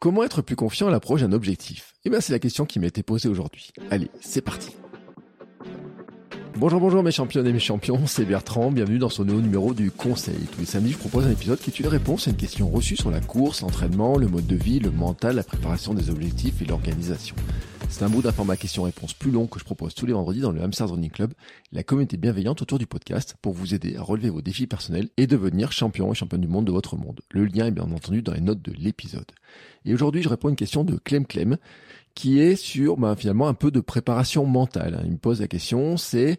Comment être plus confiant à l'approche d'un objectif? Eh bien, c'est la question qui m'a été posée aujourd'hui. Allez, c'est parti. Bonjour, bonjour mes champions et mes champions, c'est Bertrand, bienvenue dans ce nouveau numéro du Conseil. Tous les samedis, je propose un épisode qui est une réponse à une question reçue sur la course, l'entraînement, le mode de vie, le mental, la préparation des objectifs et l'organisation. C'est un bout d'un format question-réponse plus long que je propose tous les vendredis dans le Hamsters Running Club, la communauté bienveillante autour du podcast pour vous aider à relever vos défis personnels et devenir champion et championne du monde de votre monde. Le lien est bien entendu dans les notes de l'épisode. Et aujourd'hui, je réponds à une question de Clem Clem qui est sur ben, finalement un peu de préparation mentale. Il me pose la question, c'est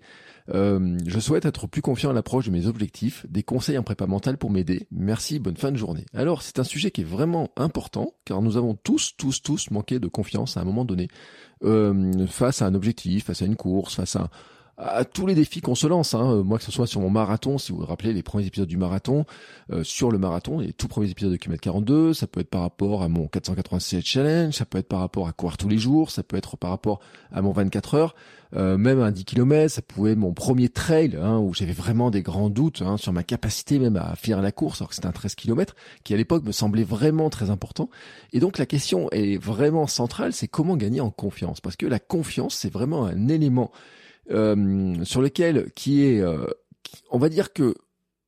euh, je souhaite être plus confiant à l'approche de mes objectifs, des conseils en prépa mentale pour m'aider. Merci, bonne fin de journée. Alors c'est un sujet qui est vraiment important car nous avons tous, tous, tous manqué de confiance à un moment donné euh, face à un objectif, face à une course, face à à tous les défis qu'on se lance. Hein. Moi, que ce soit sur mon marathon, si vous vous rappelez les premiers épisodes du marathon, euh, sur le marathon, les tout premiers épisodes de Kilomètre 42, ça peut être par rapport à mon 487 challenge, ça peut être par rapport à courir tous les jours, ça peut être par rapport à mon 24 heures, euh, même un 10 km, ça pouvait être mon premier trail, hein, où j'avais vraiment des grands doutes hein, sur ma capacité même à finir la course, alors que c'était un 13 km, qui à l'époque me semblait vraiment très important. Et donc la question est vraiment centrale, c'est comment gagner en confiance, parce que la confiance, c'est vraiment un élément sur lequel qui est, euh, on va dire que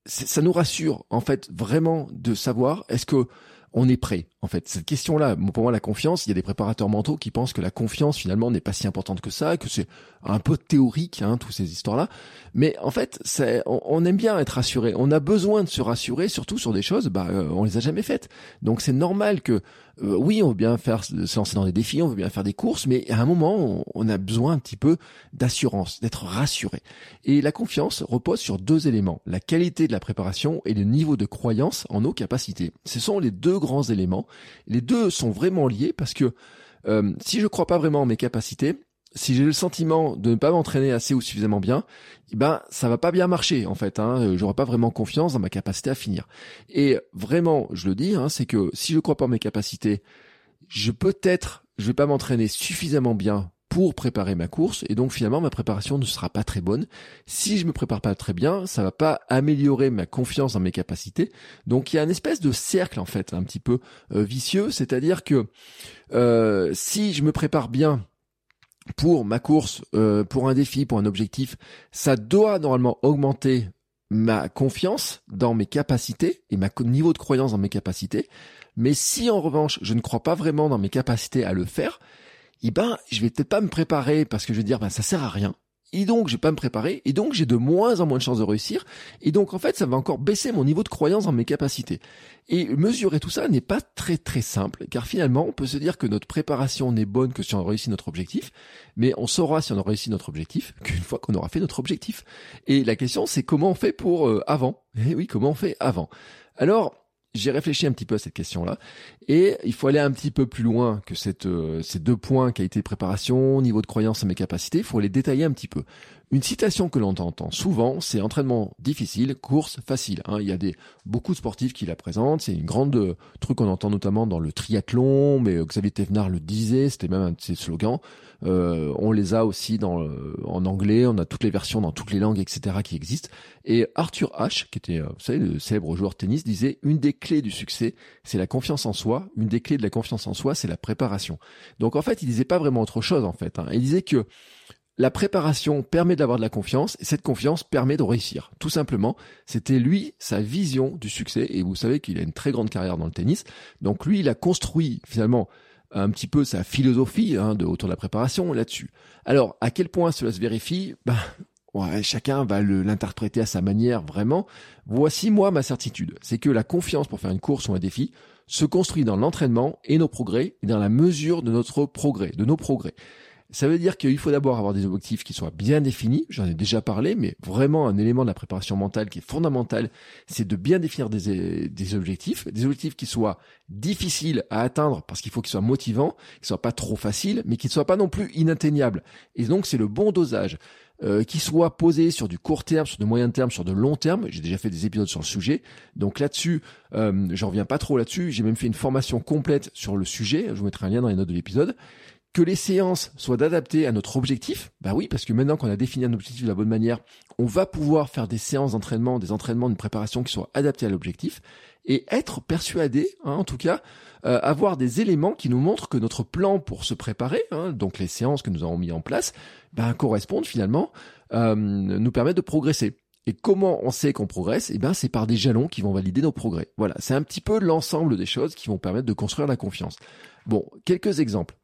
ça nous rassure en fait vraiment de savoir est-ce que on est prêt en fait cette question là pour moi la confiance il y a des préparateurs mentaux qui pensent que la confiance finalement n'est pas si importante que ça que c'est un peu théorique hein, toutes ces histoires là mais en fait c'est on, on, aime bien être rassuré on a besoin de se rassurer surtout sur des choses bah euh, on les a jamais faites donc c'est normal que euh, oui, on veut bien faire se lancer dans des défis, on veut bien faire des courses, mais à un moment, on, a besoin un petit peu d'assurance, d'être rassuré. Et la confiance repose sur deux éléments la qualité de la préparation et le niveau de croyance en nos capacités. Ce sont les deux grands éléments. Les deux sont vraiment liés parce que euh, si je crois pas vraiment en mes capacités, si j'ai le sentiment de ne pas m'entraîner assez ou suffisamment bien, eh ben ça va pas bien marcher en fait. Hein. Euh, j'aurai pas vraiment confiance dans ma capacité à finir. Et vraiment, je le dis, hein, c'est que si je crois pas en mes capacités, je peut-être je vais pas m'entraîner suffisamment bien pour préparer ma course et donc finalement ma préparation ne sera pas très bonne. Si je me prépare pas très bien, ça va pas améliorer ma confiance dans mes capacités. Donc il y a une espèce de cercle en fait un petit peu euh, vicieux, c'est-à-dire que euh, si je me prépare bien pour ma course, euh, pour un défi, pour un objectif, ça doit normalement augmenter ma confiance dans mes capacités et ma niveau de croyance dans mes capacités. Mais si en revanche je ne crois pas vraiment dans mes capacités à le faire, eh ben je vais peut-être pas me préparer parce que je vais dire ben ça sert à rien. Et donc je vais pas me préparer, et donc j'ai de moins en moins de chances de réussir, et donc en fait ça va encore baisser mon niveau de croyance dans mes capacités. Et mesurer tout ça n'est pas très très simple, car finalement on peut se dire que notre préparation n'est bonne que si on réussit notre objectif, mais on saura si on a réussi notre objectif qu'une fois qu'on aura fait notre objectif. Et la question c'est comment on fait pour euh, avant? Eh oui, comment on fait avant? Alors, j'ai réfléchi un petit peu à cette question-là et il faut aller un petit peu plus loin que euh, ces deux points qualité de préparation, niveau de croyance et mes capacités. Il faut les détailler un petit peu. Une citation que l'on entend souvent, c'est entraînement difficile, course facile. Hein. Il y a des beaucoup de sportifs qui la présentent. C'est une grande euh, truc qu'on entend notamment dans le triathlon, mais euh, Xavier Thévenard le disait, c'était même un de ses slogans. Euh, on les a aussi dans, en anglais, on a toutes les versions dans toutes les langues, etc. qui existent. Et Arthur H, qui était, vous savez, le célèbre joueur de tennis, disait une des clés du succès, c'est la confiance en soi. Une des clés de la confiance en soi, c'est la préparation. Donc en fait, il disait pas vraiment autre chose en fait. Hein. Il disait que la préparation permet d'avoir de la confiance et cette confiance permet de réussir. Tout simplement, c'était lui sa vision du succès et vous savez qu'il a une très grande carrière dans le tennis. Donc lui, il a construit finalement un petit peu sa philosophie hein, de, autour de la préparation là-dessus. Alors, à quel point cela se vérifie? Ben, ouais, Chacun va l'interpréter à sa manière vraiment. Voici moi ma certitude, c'est que la confiance pour faire une course ou un défi se construit dans l'entraînement et nos progrès et dans la mesure de notre progrès, de nos progrès. Ça veut dire qu'il faut d'abord avoir des objectifs qui soient bien définis, j'en ai déjà parlé, mais vraiment un élément de la préparation mentale qui est fondamental, c'est de bien définir des, objectifs, des objectifs qui soient difficiles à atteindre parce qu'il faut qu'ils soient motivants, qu'ils soient pas trop faciles, mais qu'ils soient pas non plus inatteignables. Et donc c'est le bon dosage. Euh, qui soit posé sur du court terme, sur du moyen terme, sur de long terme. J'ai déjà fait des épisodes sur le sujet. Donc là-dessus, euh, j'en reviens pas trop là-dessus. J'ai même fait une formation complète sur le sujet. Je vous mettrai un lien dans les notes de l'épisode. Que les séances soient adaptées à notre objectif, bah oui, parce que maintenant qu'on a défini un objectif de la bonne manière, on va pouvoir faire des séances d'entraînement, des entraînements, une préparation qui soient adaptés à l'objectif et être persuadé, hein, en tout cas, euh, avoir des éléments qui nous montrent que notre plan pour se préparer, hein, donc les séances que nous avons mis en place, ben, correspondent finalement, euh, nous permettent de progresser. Et comment on sait qu'on progresse? Eh ben, c'est par des jalons qui vont valider nos progrès. Voilà, c'est un petit peu l'ensemble des choses qui vont permettre de construire la confiance. Bon, quelques exemples.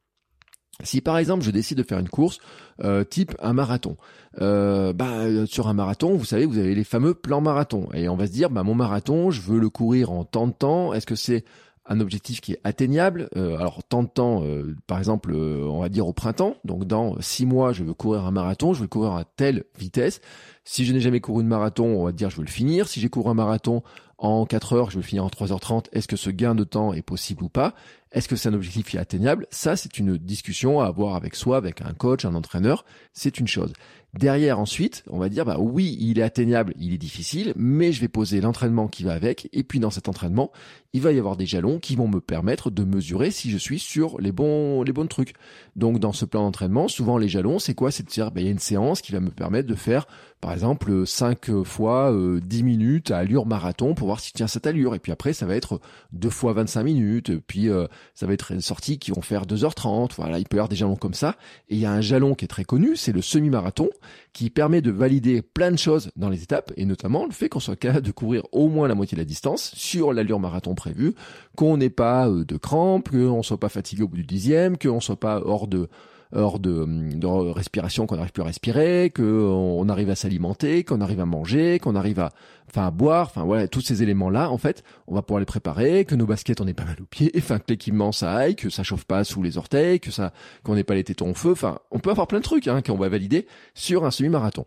Si par exemple je décide de faire une course euh, type un marathon, euh, bah, sur un marathon, vous savez, vous avez les fameux plans marathon, et on va se dire, bah, mon marathon, je veux le courir en tant de temps. Est-ce que c'est un objectif qui est atteignable? Euh, alors tant de temps, euh, par exemple, euh, on va dire au printemps. Donc dans six mois, je veux courir un marathon, je veux courir à telle vitesse. Si je n'ai jamais couru de marathon, on va dire je veux le finir. Si j'ai couru un marathon en 4 heures, je le finir en 3h30. Est-ce que ce gain de temps est possible ou pas? Est-ce que c'est un objectif qui est atteignable? Ça, c'est une discussion à avoir avec soi, avec un coach, un entraîneur. C'est une chose. Derrière ensuite, on va dire bah oui, il est atteignable, il est difficile, mais je vais poser l'entraînement qui va avec et puis dans cet entraînement, il va y avoir des jalons qui vont me permettre de mesurer si je suis sur les bons les bons trucs. Donc dans ce plan d'entraînement, souvent les jalons, c'est quoi? C'est de dire bah, il y a une séance qui va me permettre de faire par exemple 5 fois 10 euh, minutes à allure marathon pour voir si tient cette allure. Et puis après ça va être 2 fois 25 minutes, puis euh, ça va être une sortie qui vont faire 2h30, voilà, il peut y avoir des jalons comme ça. Et il y a un jalon qui est très connu, c'est le semi-marathon qui permet de valider plein de choses dans les étapes, et notamment le fait qu'on soit capable de courir au moins la moitié de la distance sur l'allure marathon prévue, qu'on n'ait pas euh, de crampes, qu'on soit pas fatigué au bout du dixième, qu'on soit pas hors de hors de, de respiration, qu'on n'arrive plus à respirer, qu'on arrive à s'alimenter, qu'on arrive à manger, qu'on arrive à, enfin, à boire, enfin voilà, tous ces éléments-là, en fait, on va pouvoir les préparer, que nos baskets on est pas mal aux pieds, enfin que l'équipement ça aille, que ça chauffe pas sous les orteils, que ça, qu'on n'ait pas les tétons au feu, enfin, on peut avoir plein de trucs hein, qu'on va valider sur un semi-marathon.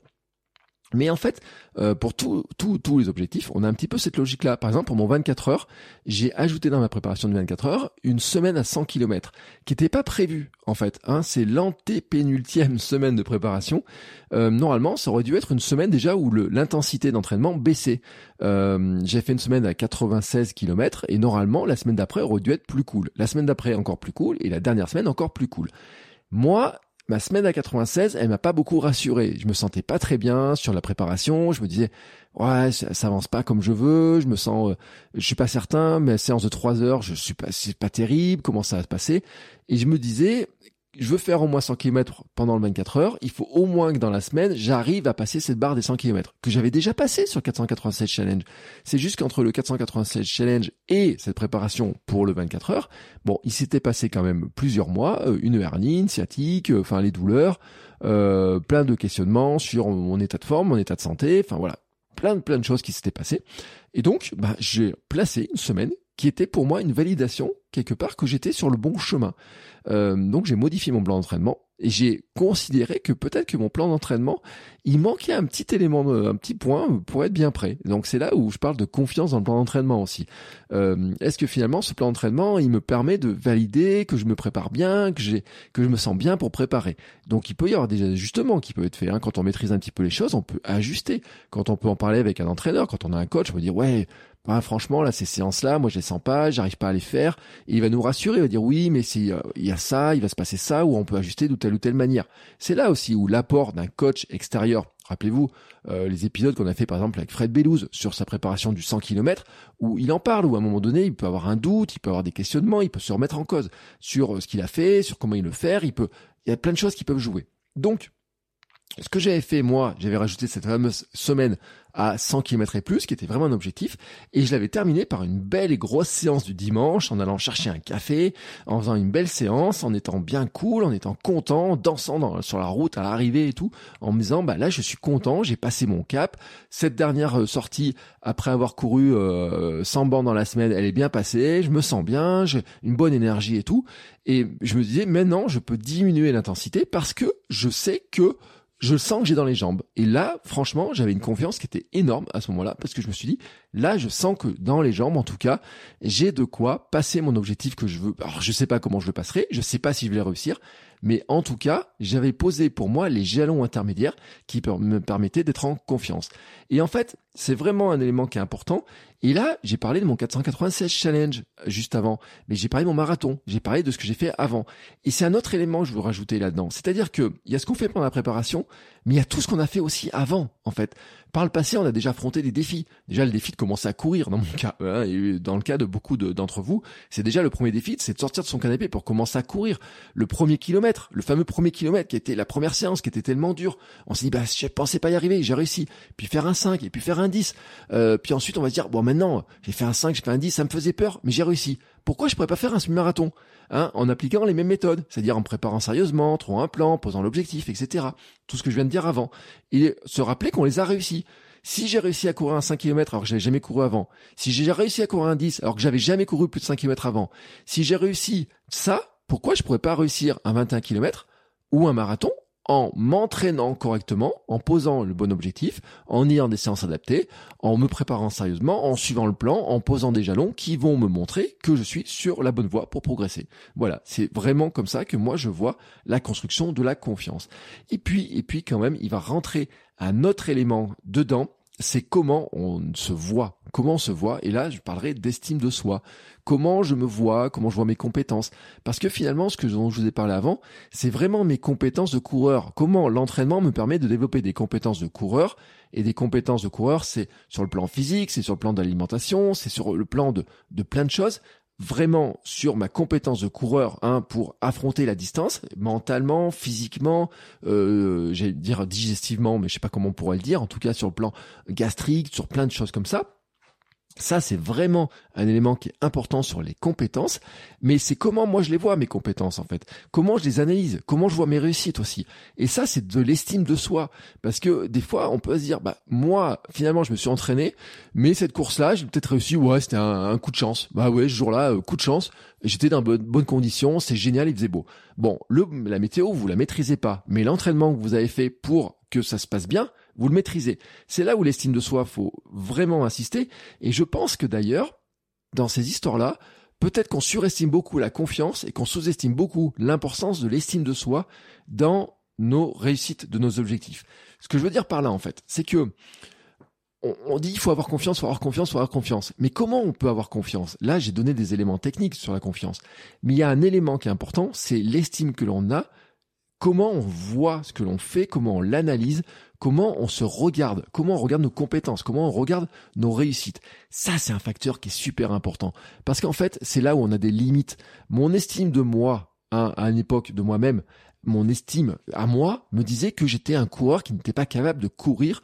Mais en fait, euh, pour tous les objectifs, on a un petit peu cette logique-là. Par exemple, pour mon 24 heures, j'ai ajouté dans ma préparation de 24 heures une semaine à 100 km, qui n'était pas prévue en fait. Hein, c'est l'antépénultième semaine de préparation. Euh, normalement, ça aurait dû être une semaine déjà où l'intensité d'entraînement baissait. Euh, j'ai fait une semaine à 96 km et normalement, la semaine d'après aurait dû être plus cool. La semaine d'après encore plus cool et la dernière semaine encore plus cool. Moi, ma semaine à 96, elle m'a pas beaucoup rassuré. Je me sentais pas très bien sur la préparation. Je me disais, ouais, ça, ça avance pas comme je veux. Je me sens, euh, je suis pas certain. Mais séance de trois heures, je suis pas, c'est pas terrible. Comment ça va se passer? Et je me disais, je veux faire au moins 100 km pendant le 24 heures, il faut au moins que dans la semaine, j'arrive à passer cette barre des 100 km, que j'avais déjà passé sur 496 challenge. C'est juste qu'entre le 496 challenge et cette préparation pour le 24 heures, bon, il s'était passé quand même plusieurs mois, euh, une hernie, sciatique, euh, enfin les douleurs, euh, plein de questionnements sur mon état de forme, mon état de santé, enfin voilà, plein de plein de choses qui s'étaient passées. Et donc, bah, j'ai placé une semaine qui était pour moi une validation quelque part que j'étais sur le bon chemin. Euh, donc j'ai modifié mon plan d'entraînement et j'ai considéré que peut-être que mon plan d'entraînement, il manquait un petit élément, un petit point pour être bien prêt. Donc c'est là où je parle de confiance dans le plan d'entraînement aussi. Euh, Est-ce que finalement ce plan d'entraînement, il me permet de valider que je me prépare bien, que j'ai, que je me sens bien pour préparer? Donc il peut y avoir des ajustements qui peuvent être faits. Hein. Quand on maîtrise un petit peu les choses, on peut ajuster. Quand on peut en parler avec un entraîneur, quand on a un coach, on peut dire ouais, bah, franchement, là, ces séances-là, moi, je les sens pas, j'arrive pas à les faire. Et il va nous rassurer, il va dire oui, mais s'il il y a ça, il va se passer ça, ou on peut ajuster de telle ou telle manière. C'est là aussi où l'apport d'un coach extérieur, rappelez-vous, euh, les épisodes qu'on a fait par exemple avec Fred Bellouz sur sa préparation du 100 km, où il en parle, où à un moment donné, il peut avoir un doute, il peut avoir des questionnements, il peut se remettre en cause sur euh, ce qu'il a fait, sur comment il le fait, il peut, il y a plein de choses qui peuvent jouer. Donc, Ce que j'avais fait, moi, j'avais rajouté cette fameuse semaine à 100 km et plus, qui était vraiment un objectif, et je l'avais terminé par une belle et grosse séance du dimanche, en allant chercher un café, en faisant une belle séance, en étant bien cool, en étant content, dansant sur la route à l'arrivée et tout, en me disant, bah là, je suis content, j'ai passé mon cap, cette dernière euh, sortie, après avoir couru euh, 100 bancs dans la semaine, elle est bien passée, je me sens bien, j'ai une bonne énergie et tout, et je me disais, maintenant, je peux diminuer l'intensité parce que je sais que je sens que j'ai dans les jambes. Et là, franchement, j'avais une confiance qui était énorme à ce moment-là parce que je me suis dit, là, je sens que dans les jambes, en tout cas, j'ai de quoi passer mon objectif que je veux. Alors, je sais pas comment je le passerai, je sais pas si je vais réussir, mais en tout cas, j'avais posé pour moi les jalons intermédiaires qui me permettaient d'être en confiance. Et en fait, c'est vraiment un élément qui est important. Et là, j'ai parlé de mon 496 challenge euh, juste avant, mais j'ai parlé de mon marathon, j'ai parlé de ce que j'ai fait avant. Et c'est un autre élément que je veux rajouter là-dedans. C'est-à-dire que il y a ce qu'on fait pendant la préparation, mais il y a tout ce qu'on a fait aussi avant, en fait. Par le passé, on a déjà affronté des défis. Déjà, le défi de commencer à courir, dans mon cas, hein, et dans le cas de beaucoup d'entre vous, c'est déjà le premier défi, c'est de sortir de son canapé pour commencer à courir. Le premier kilomètre, le fameux premier kilomètre qui était la première séance, qui était tellement dur. On s'est dit, bah, je pensais pas y arriver, j'ai réussi. Puis faire un 5, et puis faire un 10. Euh, puis ensuite, on va se dire, bon, maintenant, j'ai fait un 5, j'ai fait un 10, ça me faisait peur, mais j'ai réussi. Pourquoi je pourrais pas faire un semi-marathon hein, en appliquant les mêmes méthodes, c'est-à-dire en préparant sérieusement, trouvant un plan, posant l'objectif, etc. Tout ce que je viens de dire avant. Et se rappeler qu'on les a réussis. Si j'ai réussi à courir un 5 km alors que j'avais jamais couru avant, si j'ai réussi à courir un 10 alors que j'avais jamais couru plus de 5 km avant, si j'ai réussi ça, pourquoi je pourrais pas réussir un 21 km ou un marathon en m'entraînant correctement, en posant le bon objectif, en ayant des séances adaptées, en me préparant sérieusement, en suivant le plan, en posant des jalons qui vont me montrer que je suis sur la bonne voie pour progresser. Voilà, c'est vraiment comme ça que moi je vois la construction de la confiance. Et puis, et puis quand même, il va rentrer un autre élément dedans c'est comment on se voit, comment on se voit. Et là, je parlerai d'estime de soi. Comment je me vois, comment je vois mes compétences. Parce que finalement, ce que je vous ai parlé avant, c'est vraiment mes compétences de coureur. Comment l'entraînement me permet de développer des compétences de coureur. Et des compétences de coureur, c'est sur le plan physique, c'est sur le plan d'alimentation, c'est sur le plan de, de plein de choses vraiment sur ma compétence de coureur hein, pour affronter la distance, mentalement, physiquement, euh, j'allais dire digestivement, mais je sais pas comment on pourrait le dire, en tout cas sur le plan gastrique, sur plein de choses comme ça. Ça, c'est vraiment un élément qui est important sur les compétences, mais c'est comment moi je les vois, mes compétences, en fait. Comment je les analyse, comment je vois mes réussites aussi. Et ça, c'est de l'estime de soi. Parce que des fois, on peut se dire, bah, moi, finalement, je me suis entraîné, mais cette course-là, j'ai peut-être réussi, ouais, c'était un, coup de chance. Bah ouais, ce jour-là, euh, coup de chance, j'étais dans de bonnes conditions, c'est génial, il faisait beau. Bon, le, la météo, vous la maîtrisez pas, mais l'entraînement que vous avez fait pour que ça se passe bien, vous le maîtrisez. C'est là où l'estime de soi faut vraiment insister. Et je pense que d'ailleurs, dans ces histoires-là, peut-être qu'on surestime beaucoup la confiance et qu'on sous-estime beaucoup l'importance de l'estime de soi dans nos réussites de nos objectifs. Ce que je veux dire par là, en fait, c'est que on, dit il faut avoir confiance, faut avoir confiance, faut avoir confiance. Mais comment on peut avoir confiance? Là, j'ai donné des éléments techniques sur la confiance. Mais il y a un élément qui est important, c'est l'estime que l'on a, comment on voit ce que l'on fait, comment on l'analyse, comment on se regarde, comment on regarde nos compétences, comment on regarde nos réussites. Ça, c'est un facteur qui est super important. Parce qu'en fait, c'est là où on a des limites. Mon estime de moi, hein, à une époque de moi-même, mon estime à moi me disait que j'étais un coureur qui n'était pas capable de courir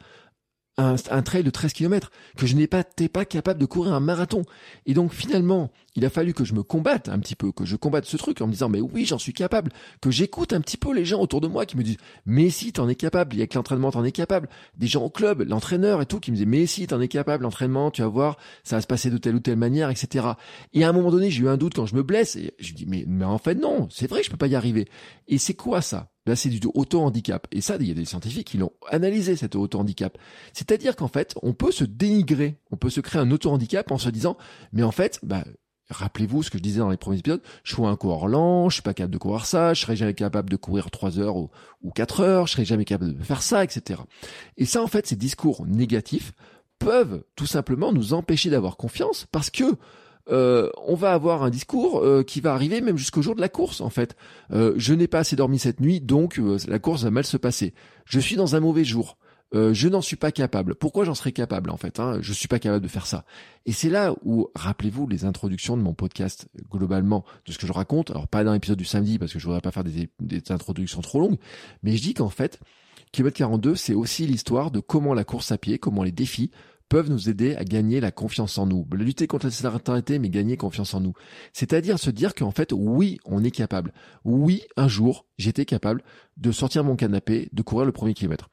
un, un, trail de 13 km, que je n'étais pas, capable de courir un marathon. Et donc finalement, il a fallu que je me combatte un petit peu, que je combatte ce truc en me disant mais oui j'en suis capable, que j'écoute un petit peu les gens autour de moi qui me disent mais si t'en es capable, il y a que l'entraînement t'en es capable, des gens au club, l'entraîneur et tout qui me disaient mais si t'en es capable, l'entraînement tu vas voir, ça va se passer de telle ou telle manière, etc. Et à un moment donné j'ai eu un doute quand je me blesse et je dis mais, mais en fait non, c'est vrai je peux pas y arriver. Et c'est quoi ça? C'est du auto-handicap. Et ça, il y a des scientifiques qui l'ont analysé, cet auto-handicap. C'est-à-dire qu'en fait, on peut se dénigrer, on peut se créer un auto-handicap en se disant, mais en fait, bah, Rappelez-vous ce que je disais dans les premiers épisodes, je suis un coureur lent, je suis pas capable de courir ça, je serais jamais capable de courir 3 heures ou, ou 4 heures, je serais jamais capable de faire ça, etc. Et ça, en fait, ces discours négatifs peuvent tout simplement nous empêcher d'avoir confiance parce que euh, on va avoir un discours euh, qui va arriver même jusqu'au jour de la course en fait. Euh, je n'ai pas assez dormi cette nuit, donc la course va mal se passer. Je suis dans un mauvais jour. Euh, je n'en suis pas capable. Pourquoi j'en serais capable en fait hein? Je suis pas capable de faire ça. Et c'est là où, rappelez-vous, les introductions de mon podcast globalement, de ce que je raconte. Alors pas dans l'épisode du samedi parce que je voudrais pas faire des, des introductions trop longues, mais je dis qu'en fait, Kilomètre 42, c'est aussi l'histoire de comment la course à pied, comment les défis peuvent nous aider à gagner la confiance en nous. Lutter contre la sédentarité, mais gagner confiance en nous. C'est-à-dire se dire qu'en fait, oui, on est capable. Oui, un jour, j'étais capable de sortir mon canapé, de courir le premier kilomètre.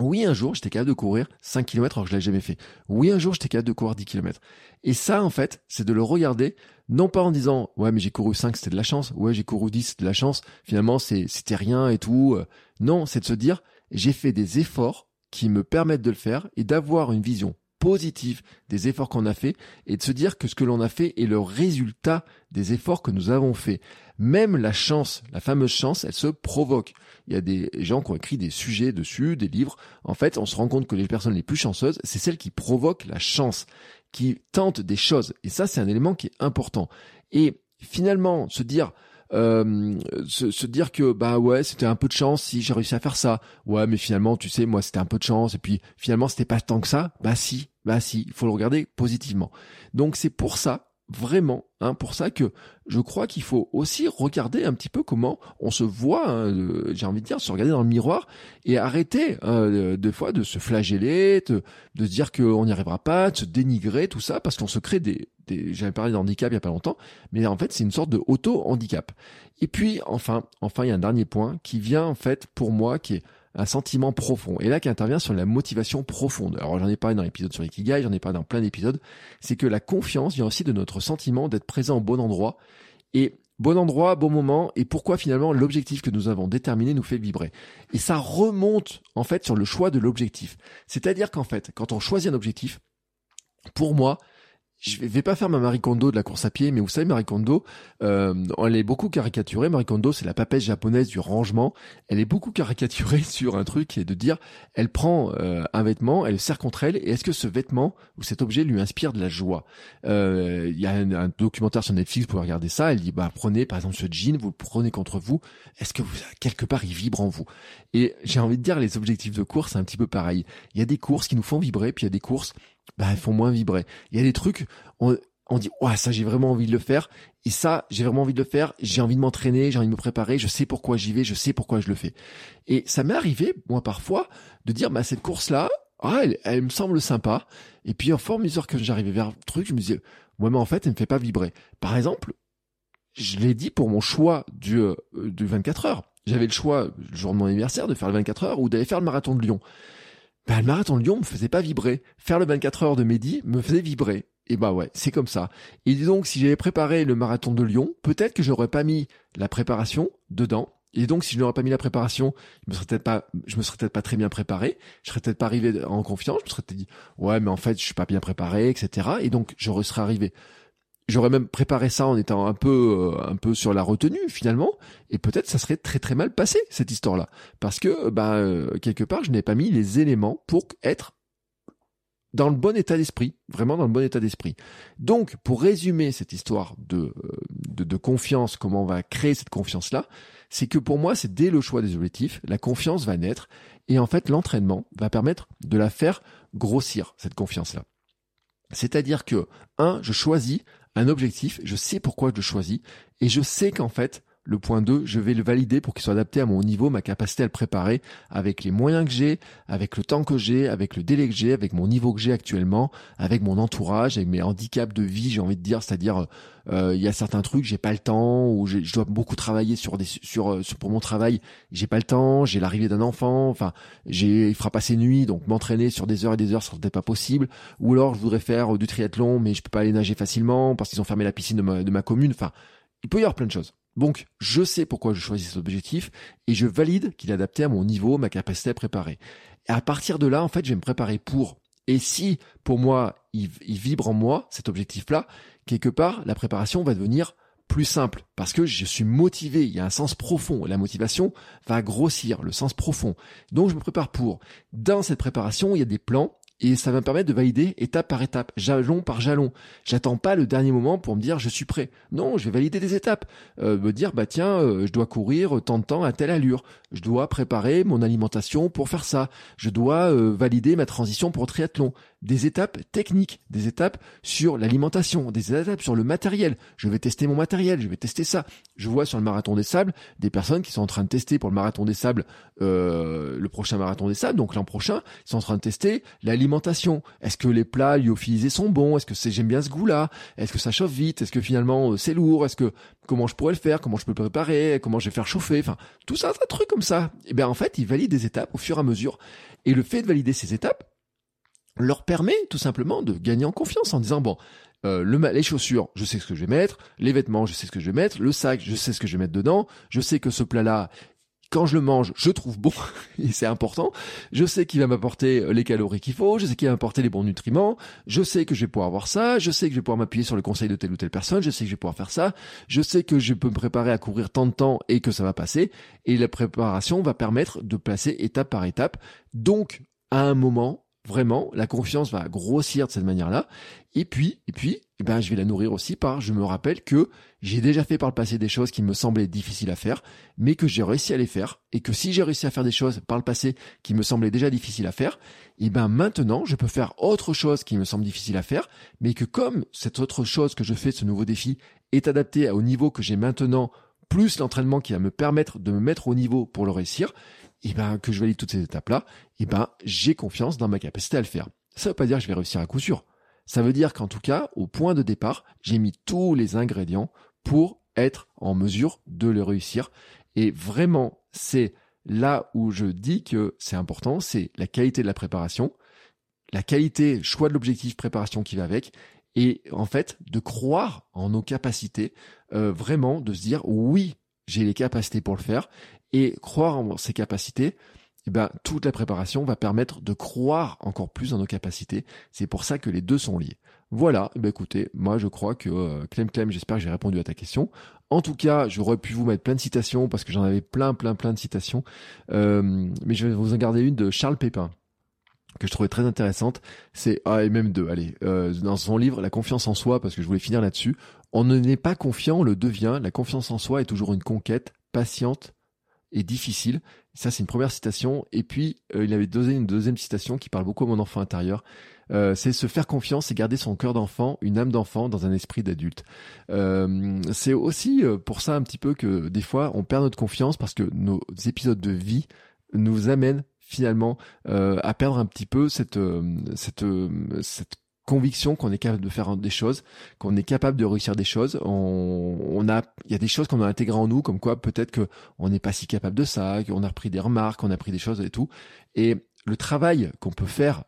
Oui, un jour, j'étais capable de courir 5 km alors que je l'avais jamais fait. Oui, un jour, j'étais capable de courir 10 km. Et ça, en fait, c'est de le regarder, non pas en disant, ouais, mais j'ai couru 5, c'était de la chance. Ouais, j'ai couru 10, c'était de la chance. Finalement, c'était rien et tout. Non, c'est de se dire, j'ai fait des efforts qui me permettent de le faire et d'avoir une vision positive des efforts qu'on a fait et de se dire que ce que l'on a fait est le résultat des efforts que nous avons fait. Même la chance, la fameuse chance, elle se provoque. Il y a des gens qui ont écrit des sujets dessus, des livres. En fait, on se rend compte que les personnes les plus chanceuses, c'est celles qui provoquent la chance, qui tentent des choses. Et ça, c'est un élément qui est important. Et finalement, se dire, euh, se, dire que bah ouais c'était un peu de chance si j'ai réussi à faire ça. Ouais mais finalement tu sais moi c'était un peu de chance et puis finalement c'était pas tant que ça. Bah si bah si il faut le regarder positivement. Donc c'est pour ça vraiment hein, pour ça que je crois qu'il faut aussi regarder un petit peu comment on se voit, hein, j'ai envie de dire, se regarder dans le miroir et arrêter hein, de fois de se flageller, de, de se dire qu'on n'y arrivera pas, de se dénigrer, tout ça, parce qu'on se crée des, des j'avais parlé d'handicap il y a pas longtemps, mais en fait c'est une sorte de auto-handicap. Et puis enfin, enfin il y a un dernier point qui vient en fait pour moi qui est un sentiment profond. Et là, qui intervient sur la motivation profonde. Alors, j'en ai parlé dans l'épisode sur l'ikigai, j'en ai parlé dans plein d'épisodes. C'est que la confiance vient aussi de notre sentiment d'être présent au bon endroit. Et bon endroit, bon moment, et pourquoi finalement l'objectif que nous avons déterminé nous fait vibrer. Et ça remonte, en fait, sur le choix de l'objectif. C'est-à-dire qu'en fait, quand on choisit un objectif, pour moi, je vais pas faire ma Marie Kondo de la course à pied, mais vous savez, Marie Kondo, euh, elle est beaucoup caricaturée. Marie Kondo, c'est la papesse japonaise du rangement. Elle est beaucoup caricaturée sur un truc qui est de dire, elle prend euh, un vêtement, elle le serre contre elle, et est-ce que ce vêtement ou cet objet lui inspire de la joie? Euh, Il y a un, documentaire sur Netflix, vous pouvez regarder ça. Elle dit, bah prenez par exemple ce jean, vous le prenez contre vous. Est-ce que vous quelque part il vibre en vous? Et j'ai envie de dire, les objectifs de course, c'est un petit peu pareil. Il y a des courses qui nous font vibrer, puis il y a des courses bah, elles font moins vibrer. Il y a des trucs, on, on dit, ouais, ça j'ai vraiment envie de le faire, et ça j'ai vraiment envie de le faire, j'ai envie de m'entraîner, j'ai envie de me préparer, je sais pourquoi j'y vais, je sais pourquoi je le fais. Et ça m'est arrivé, moi parfois, de dire, bah cette course-là, ah, elle, me semble sympa, et puis en fort mesure que j'arrivais vers le truc, je me disais, ouais, mais en fait, elle me fait pas vibrer. Par exemple, je l'ai dit pour mon choix du, euh, du 24 heures. J'avais le choix, le jour de mon anniversaire, de faire le 24 heures ou d'aller faire le marathon de Lyon bah, le marathon de Lyon me faisait pas vibrer. Faire le 24 heures de Mehdi me faisait vibrer. Et bah ouais, c'est comme ça. Et donc, si j'avais préparé le marathon de Lyon, peut-être que j'aurais pas mis la préparation dedans. Et donc, si je n'aurais pas mis la préparation, je me serais peut-être pas, je me serais peut-être pas très bien préparé. Je serais peut-être pas arrivé en confiance. Je me serais peut-être dit, ouais, mais en fait, je suis pas bien préparé, etc. Et donc, j'aurais serais arrivé J'aurais même préparé ça en étant un peu, euh, un peu sur la retenue finalement, et peut-être ça serait très très mal passé cette histoire-là, parce que bah euh, quelque part je n'ai pas mis les éléments pour être dans le bon état d'esprit, vraiment dans le bon état d'esprit. Donc, pour résumer cette histoire de, euh, de, de confiance, comment on va créer cette confiance-là, c'est que pour moi, c'est dès le choix des objectifs, la confiance va naître, et en fait, l'entraînement va permettre de la faire grossir, cette confiance-là. C'est-à-dire que, un, je choisis un objectif, je sais pourquoi je le choisis, et je sais qu'en fait, le point 2, je vais le valider pour qu'il soit adapté à mon niveau, ma capacité à le préparer, avec les moyens que j'ai, avec le temps que j'ai, avec le délai que j'ai, avec mon niveau que j'ai actuellement, avec mon entourage, avec mes handicaps de vie, j'ai envie de dire, c'est-à-dire euh, il y a certains trucs, j'ai pas le temps, ou je dois beaucoup travailler sur des sur, euh, sur pour mon travail, j'ai pas le temps, j'ai l'arrivée d'un enfant, enfin j'ai il fera passer nuit, donc m'entraîner sur des heures et des heures, ça pas possible, ou alors je voudrais faire du triathlon, mais je peux pas aller nager facilement parce qu'ils ont fermé la piscine de ma, de ma commune, enfin il peut y avoir plein de choses. Donc, je sais pourquoi je choisis cet objectif et je valide qu'il est adapté à mon niveau, ma capacité à préparer. Et à partir de là, en fait, je vais me préparer pour. Et si, pour moi, il, vibre en moi, cet objectif-là, quelque part, la préparation va devenir plus simple parce que je suis motivé, il y a un sens profond, la motivation va grossir, le sens profond. Donc je me prépare pour. Dans cette préparation, il y a des plans et ça va me permettre de valider étape par étape, jalon par jalon. J'attends pas le dernier moment pour me dire je suis prêt. Non, je vais valider des étapes. Euh, me dire bah tiens, euh, je dois courir tant de temps à telle allure. Je dois préparer mon alimentation pour faire ça. Je dois euh, valider ma transition pour triathlon. Des étapes techniques, des étapes sur l'alimentation, des étapes sur le matériel. Je vais tester mon matériel, je vais tester ça. Je vois sur le marathon des sables des personnes qui sont en train de tester pour le marathon des sables, euh, le prochain marathon des sables, donc l'an prochain, ils sont en train de tester l'alimentation. Est-ce que les plats lyophilisés sont bons? Est-ce que c'est j'aime bien ce goût-là? Est-ce que ça chauffe vite? Est-ce que finalement euh, c'est lourd? Est-ce que comment je pourrais le faire? Comment je peux le préparer? Comment je vais faire chauffer? Enfin, tout ça, un truc comme ça. Et eh bien en fait, ils valident des étapes au fur et à mesure. Et le fait de valider ces étapes, leur permet tout simplement de gagner en confiance en disant bon, euh, le, les chaussures, je sais ce que je vais mettre, les vêtements, je sais ce que je vais mettre, le sac, je sais ce que je vais mettre dedans, je sais que ce plat-là, quand je le mange, je trouve bon, et c'est important. Je sais qu'il va m'apporter euh, les calories qu'il faut, je sais qu'il va m'apporter les bons nutriments, je sais que je vais pouvoir avoir ça, je sais que je vais pouvoir m'appuyer sur le conseil de telle ou telle personne, je sais que je vais pouvoir faire ça, je sais que je peux me préparer à courir tant de temps et que ça va passer, et la préparation va permettre de placer étape par étape. Donc, à un moment, vraiment, la confiance va grossir de cette manière-là. Et puis, et puis, eh ben, je vais la nourrir aussi par, je me rappelle que j'ai déjà fait par le passé des choses qui me semblaient difficiles à faire, mais que j'ai réussi à les faire. Et que si j'ai réussi à faire des choses par le passé qui me semblaient déjà difficiles à faire, eh ben, maintenant, je peux faire autre chose qui me semble difficile à faire, mais que comme cette autre chose que je fais, ce nouveau défi, est adapté au niveau que j'ai maintenant, plus l'entraînement qui va me permettre de me mettre au niveau pour le réussir, et eh ben, que je valide toutes ces étapes-là, et eh ben, j'ai confiance dans ma capacité à le faire. Ça veut pas dire que je vais réussir à coup sûr. Ça veut dire qu'en tout cas, au point de départ, j'ai mis tous les ingrédients pour être en mesure de le réussir. Et vraiment, c'est là où je dis que c'est important, c'est la qualité de la préparation, la qualité, choix de l'objectif, préparation qui va avec, et en fait, de croire en nos capacités, euh, vraiment de se dire oui, j'ai les capacités pour le faire, et croire en ses capacités, eh ben, toute la préparation va permettre de croire encore plus en nos capacités. C'est pour ça que les deux sont liés. Voilà, ben écoutez, moi je crois que euh, Clem Clem, j'espère que j'ai répondu à ta question. En tout cas, j'aurais pu vous mettre plein de citations parce que j'en avais plein, plein, plein de citations. Euh, mais je vais vous en garder une de Charles Pépin que je trouvais très intéressante. C'est ah et même deux. Allez, euh, dans son livre La confiance en soi, parce que je voulais finir là-dessus. On ne n'est pas confiant, on le devient. La confiance en soi est toujours une conquête patiente et difficile. Ça, c'est une première citation. Et puis, euh, il avait donné une deuxième citation qui parle beaucoup à mon enfant intérieur. Euh, c'est se faire confiance et garder son cœur d'enfant, une âme d'enfant dans un esprit d'adulte. Euh, c'est aussi pour ça un petit peu que des fois on perd notre confiance parce que nos épisodes de vie nous amènent finalement à perdre un petit peu cette cette cette conviction qu'on est capable de faire des choses, qu'on est capable de réussir des choses. On, on a, il y a des choses qu'on a intégrées en nous, comme quoi peut-être que on n'est pas si capable de ça, qu'on a repris des remarques, on a pris des choses et tout. Et le travail qu'on peut faire,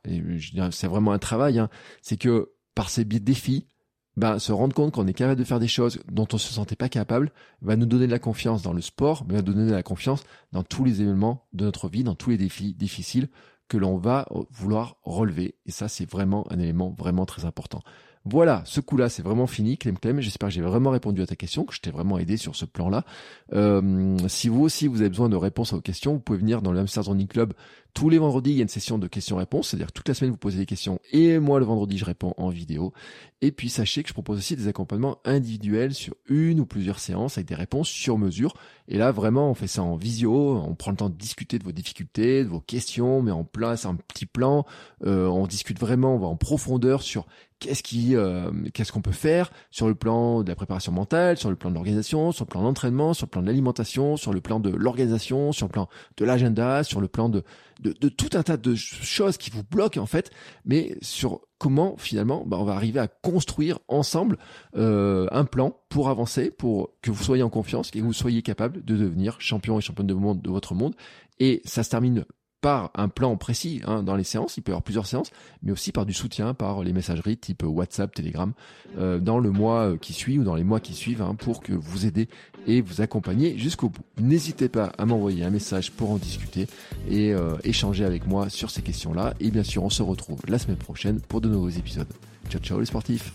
c'est vraiment un travail, hein, c'est que par ces défis, ben, se rendre compte qu'on est capable de faire des choses dont on se sentait pas capable, va nous donner de la confiance dans le sport, mais va nous donner de la confiance dans tous les événements de notre vie, dans tous les défis difficiles que l'on va vouloir relever. Et ça, c'est vraiment un élément vraiment très important. Voilà, ce coup-là, c'est vraiment fini, Clem Clem. J'espère que j'ai vraiment répondu à ta question, que je t'ai vraiment aidé sur ce plan-là. Euh, si vous aussi, vous avez besoin de réponses à vos questions, vous pouvez venir dans le Hamster Club. Tous les vendredis, il y a une session de questions-réponses, c'est-à-dire toute la semaine, vous posez des questions et moi, le vendredi, je réponds en vidéo. Et puis, sachez que je propose aussi des accompagnements individuels sur une ou plusieurs séances avec des réponses sur mesure. Et là, vraiment, on fait ça en visio, on prend le temps de discuter de vos difficultés, de vos questions, on met en place un petit plan, euh, on discute vraiment, on va en profondeur sur qu'est-ce qui, euh, qu'est-ce qu'on peut faire sur le plan de la préparation mentale, sur le plan de l'organisation, sur le plan d'entraînement, sur le plan de l'alimentation, sur le plan de l'organisation, sur le plan de l'agenda, sur le plan de, de, de, tout un tas de choses qui vous bloquent en fait, mais sur comment finalement bah, on va arriver à construire ensemble euh, un plan pour avancer, pour que vous soyez en confiance et que vous soyez capable de devenir champion et championne de de votre monde. Et ça se termine par un plan précis hein, dans les séances, il peut y avoir plusieurs séances, mais aussi par du soutien, par les messageries type WhatsApp, Telegram, euh, dans le mois euh, qui suit ou dans les mois qui suivent, hein, pour que vous aider et vous accompagner jusqu'au bout. N'hésitez pas à m'envoyer un message pour en discuter et euh, échanger avec moi sur ces questions-là. Et bien sûr, on se retrouve la semaine prochaine pour de nouveaux épisodes. Ciao ciao les sportifs